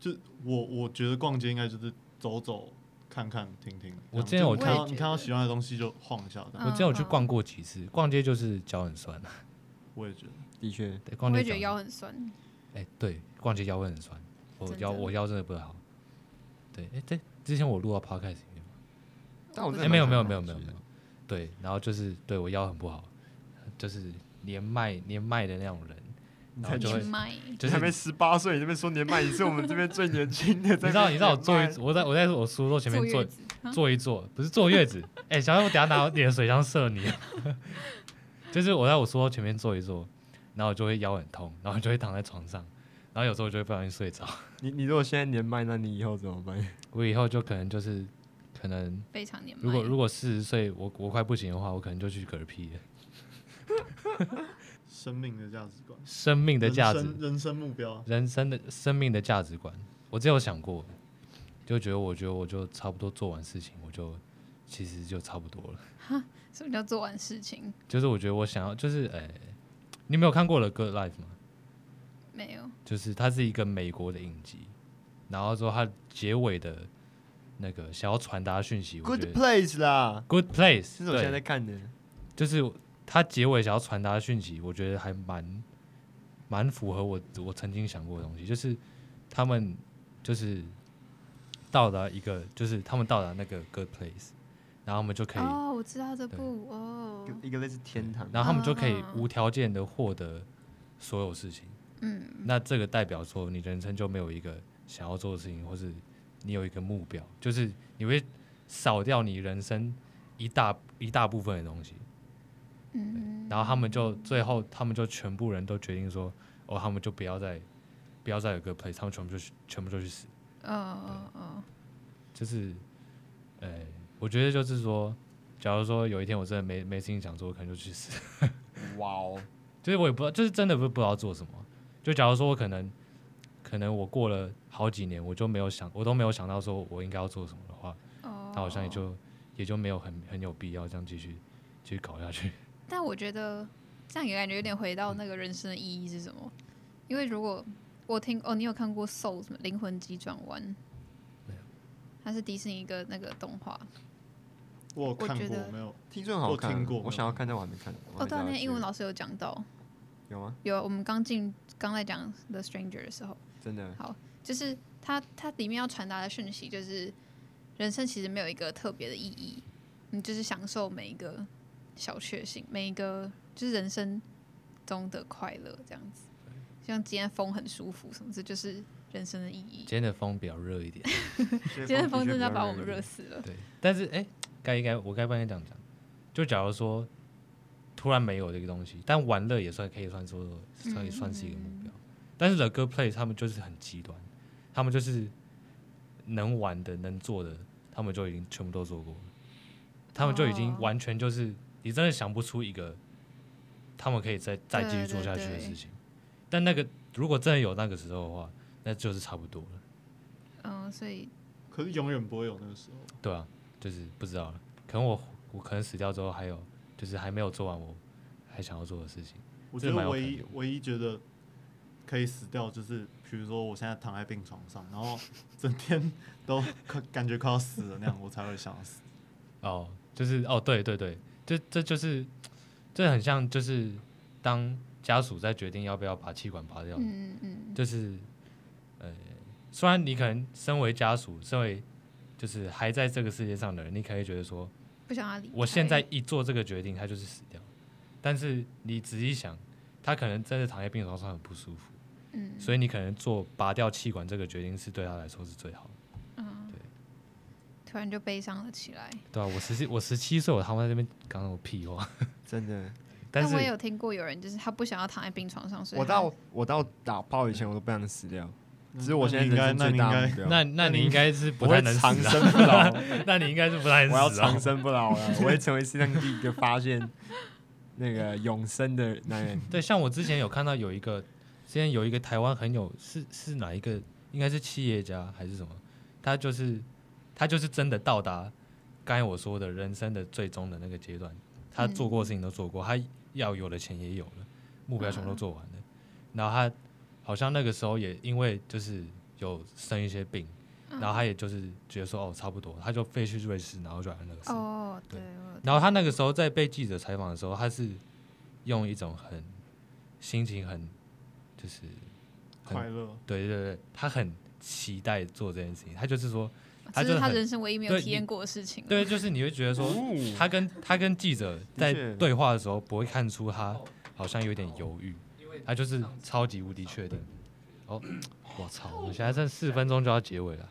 [SPEAKER 3] 就我我觉得逛街应该就是走走看看听听。
[SPEAKER 1] 我之前有
[SPEAKER 3] 看到你看到喜欢的东西就晃一下。
[SPEAKER 1] 我之前有去逛过几次，逛街就是脚很酸。
[SPEAKER 3] 我也觉得，
[SPEAKER 4] 的确，
[SPEAKER 1] 对，逛街
[SPEAKER 2] 我也觉得腰很酸。
[SPEAKER 1] 哎、欸，对，逛街腰会很酸，我腰我腰真的不太好。对，哎、欸，对，之前我录到 podcast 里面吗？
[SPEAKER 4] 但我
[SPEAKER 1] 哎、欸，没有没有没有没有没有。对，然后就是对我腰很不好，就是年迈年迈的那种人。然后就会，
[SPEAKER 4] 就是还没十八岁，你这边说年迈，你是我们这边最年轻的。
[SPEAKER 1] 你知道，你知道我坐一，我在我在我书桌前面坐坐一坐，不是坐月子。哎、欸，小孩，我等下拿点水枪射你。就是我在我书桌前面坐一坐，然后我就会腰很痛，然后就会躺在床上，然后有时候就会不小心睡着。
[SPEAKER 4] 你你如果现在年迈，那你以后怎么办？
[SPEAKER 1] 我以后就可能就是可能
[SPEAKER 2] 非常年迈。
[SPEAKER 1] 如果如果四十岁我我快不行的话，我可能就去嗝屁了。
[SPEAKER 3] 生命的价值观，
[SPEAKER 1] 生命的价值，
[SPEAKER 3] 人生，人生目标，
[SPEAKER 1] 人生的生命的价值观，我只有想过，就觉得我觉得我就差不多做完事情，我就其实就差不多了。
[SPEAKER 2] 哈，什么叫做完事情？
[SPEAKER 1] 就是我觉得我想要，就是哎、欸，你没有看过《The Good Life》吗？
[SPEAKER 2] 没有。
[SPEAKER 1] 就是它是一个美国的影集，然后说它结尾的那个想要传达讯息
[SPEAKER 4] ，Good Place 啦
[SPEAKER 1] ，Good Place，
[SPEAKER 4] 这是我现在在看的，
[SPEAKER 1] 就是。他结尾想要传达的讯息，我觉得还蛮蛮符合我我曾经想过的东西，就是他们就是到达一个，就是他们到达那个 good place，然后他们就可以
[SPEAKER 2] 哦，我知道这部哦，
[SPEAKER 4] 一个类似天堂，
[SPEAKER 1] 然后他们就可以无条件的获得所有事情，
[SPEAKER 2] 嗯，
[SPEAKER 1] 那这个代表说你人生就没有一个想要做的事情，或是你有一个目标，就是你会少掉你人生一大一大部分的东西。
[SPEAKER 2] 嗯，
[SPEAKER 1] 然后他们就最后，他们就全部人都决定说，哦，他们就不要再，不要再有个 place，他们全部就去，全部就去死。
[SPEAKER 2] 嗯嗯嗯，
[SPEAKER 1] 就是，哎，我觉得就是说，假如说有一天我真的没没事情想做，我可能就去死。
[SPEAKER 4] 哇哦，
[SPEAKER 1] 就是我也不知道，就是真的不不知道做什么。就假如说我可能，可能我过了好几年，我就没有想，我都没有想到说我应该要做什么的话，那好像也就也就没有很很有必要这样继续继续搞下去。
[SPEAKER 2] 但我觉得这样也感觉有点回到那个人生的意义是什么？因为如果我听哦，你有看过《Soul》什么《灵魂急转弯》？
[SPEAKER 1] 没有，
[SPEAKER 2] 它是迪士尼一个那个动画。
[SPEAKER 3] 我有看过，
[SPEAKER 2] 我觉得
[SPEAKER 3] 没有
[SPEAKER 4] 听说很好看，
[SPEAKER 3] 我听过，
[SPEAKER 4] 我想要看，但我还没看。
[SPEAKER 2] 哦，对啊，那英文老师有讲到。
[SPEAKER 4] 有吗？
[SPEAKER 2] 有，我们刚进刚在讲《The Stranger》的时候。
[SPEAKER 4] 真的。
[SPEAKER 2] 好，就是它它里面要传达的讯息就是，人生其实没有一个特别的意义，你就是享受每一个。小确幸，每一个就是人生中的快乐，这样子。像今天风很舒服，什么这就是人生的意义。
[SPEAKER 1] 今天的风比较热一点，
[SPEAKER 2] 今天的风真的要把我们热死了。
[SPEAKER 1] 对，但是哎，该应该我该不应该这样讲？就假如说突然没有这个东西，但玩乐也算可以算说，可以算是一个目标。嗯、但是 The Good Place 他们就是很极端，他们就是能玩的、能做的，他们就已经全部都做过了，他们就已经完全就是。你真的想不出一个他们可以再再继续做下去的事情，但那个如果真的有那个时候的话，那就是差不多了。
[SPEAKER 2] 嗯，所以
[SPEAKER 3] 可是永远不会有那个时候。
[SPEAKER 1] 对啊，就是不知道了。可能我我可能死掉之后还有，就是还没有做完我还想要做的事情。
[SPEAKER 3] 我觉得唯一唯一觉得可以死掉，就是比如说我现在躺在病床上，然后整天都快感觉快要死了那样，我才会想死。
[SPEAKER 1] 哦，就是哦，对对对。这这就是，这很像，就是当家属在决定要不要把气管拔掉，
[SPEAKER 2] 嗯嗯，
[SPEAKER 1] 就是，呃，虽然你可能身为家属，身为就是还在这个世界上的人，你可以觉得说，
[SPEAKER 2] 不想要离，
[SPEAKER 1] 我现在一做这个决定，他就是死掉。但是你仔细想，他可能真的躺在病床上很不舒服，
[SPEAKER 2] 嗯，
[SPEAKER 1] 所以你可能做拔掉气管这个决定是对他来说是最好的。
[SPEAKER 2] 突然就悲伤了起来。
[SPEAKER 1] 对啊，我十七，我十七岁，我躺在那边讲那种屁话，
[SPEAKER 4] 真的。
[SPEAKER 1] 但是
[SPEAKER 2] 我也有听过有人，就是他不想要躺在病床上，所以
[SPEAKER 4] 我到我到打炮以前，我都不想死掉。只是我现在应该，
[SPEAKER 3] 那你应该，
[SPEAKER 1] 那那你应该是不太能
[SPEAKER 4] 长生不老。
[SPEAKER 1] 那你应该是不太能死。
[SPEAKER 4] 我要长生不老了，我会成为世界上第一个发现那个永生的男人。
[SPEAKER 1] 对，像我之前有看到有一个，之前有一个台湾很有是是哪一个？应该是企业家还是什么？他就是。他就是真的到达刚才我说的人生的最终的那个阶段，他做过的事情都做过，他要有的钱也有了，目标全部都做完了。然后他好像那个时候也因为就是有生一些病，然后他也就是觉得说哦差不多，他就飞去瑞士，然后就来那个事。
[SPEAKER 2] 哦，对。
[SPEAKER 1] 然后他那个时候在被记者采访的时候，他是用一种很心情很就是很
[SPEAKER 3] 快乐，
[SPEAKER 1] 对对对，他很期待做这件事情。他就是说，
[SPEAKER 2] 这是他人生唯一没有体验过的事情。
[SPEAKER 1] 对，就是你会觉得说，他跟他跟记者在对话的时候，不会看出他好像有点犹豫，他就是超级无敌确定。哦，我操！我现在剩四分钟就要结尾了。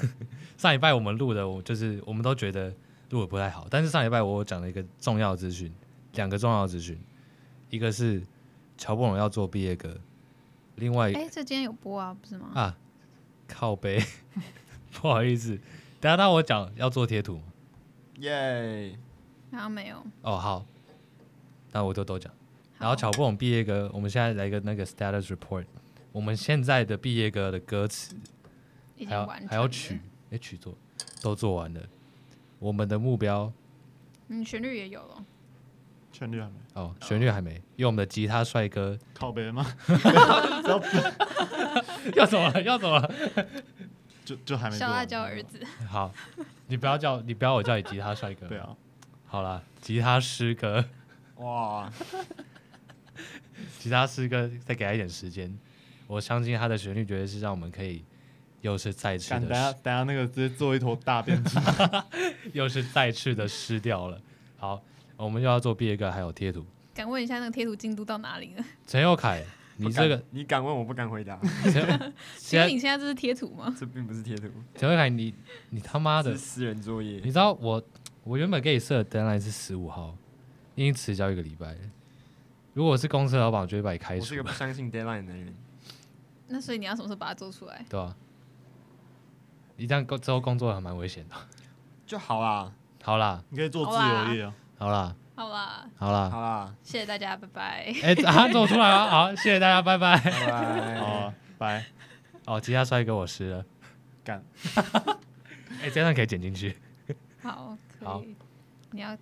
[SPEAKER 1] 上礼拜我们录的，我就是我们都觉得录的不太好，但是上礼拜我讲了一个重要资讯，两个重要资讯，一个是乔布隆要做毕业歌，另外
[SPEAKER 2] 哎，这今天有播啊，不是吗？
[SPEAKER 1] 啊，靠北，不好意思，等下到我讲要做贴图，
[SPEAKER 4] 耶，
[SPEAKER 2] 然后没有。
[SPEAKER 1] 哦，好，那我就都讲。然后巧不拢毕业歌，我们现在来一个那个 status report。我们现在的毕业歌的歌词，还有还有曲，哎，曲做都做完了。我们的目标，
[SPEAKER 2] 嗯，旋律也有了，
[SPEAKER 3] 旋律还没
[SPEAKER 1] 哦，旋律还没，因为我们的吉他帅哥
[SPEAKER 3] 靠北吗？
[SPEAKER 1] 要走了要怎么？
[SPEAKER 3] 就就还没。
[SPEAKER 2] 小辣椒儿子。
[SPEAKER 1] 好，你不要叫你不要我叫你吉他帅哥。
[SPEAKER 3] 对啊。
[SPEAKER 1] 好了，吉他师哥。哇。吉他师哥，再给他一点时间。我相信他的旋律绝对是让我们可以又是再次的。等
[SPEAKER 3] 下等下那个直接做一坨大便出来，
[SPEAKER 1] 又是再次的湿掉了。好，我们又要做毕业歌，还有贴图。
[SPEAKER 2] 敢问一下那个贴图进度到哪里了？
[SPEAKER 1] 陈佑凯，你这个
[SPEAKER 4] 你敢问我不敢回答。
[SPEAKER 2] 其实 你现在这是贴图吗？
[SPEAKER 4] 这并不是贴图。
[SPEAKER 1] 陈慧凯，你你他妈的
[SPEAKER 4] 私人作业。
[SPEAKER 1] 你知道我我原本给你设的 deadline 是十五号，已经迟交一个礼拜了。如果我是公司老板，我就会把你开除。
[SPEAKER 4] 我是个不相信 deadline 的人。
[SPEAKER 2] 那所以你要什么时候把它做出来？
[SPEAKER 1] 对啊，你这样工之后工作还蛮危险的。
[SPEAKER 4] 就好啦，
[SPEAKER 1] 好啦，
[SPEAKER 3] 你可以做自由业啊。
[SPEAKER 1] 好啦，
[SPEAKER 2] 好啦，
[SPEAKER 1] 好啦，
[SPEAKER 4] 好啦，
[SPEAKER 2] 谢谢大家，拜拜。
[SPEAKER 1] 哎，啊，走出来了，好，谢谢大家，拜拜，
[SPEAKER 4] 拜拜，
[SPEAKER 3] 好，拜。
[SPEAKER 1] 哦，吉他摔给，我湿了，
[SPEAKER 3] 干。
[SPEAKER 1] 哎，这样可以剪进去。
[SPEAKER 2] 好，可以。你要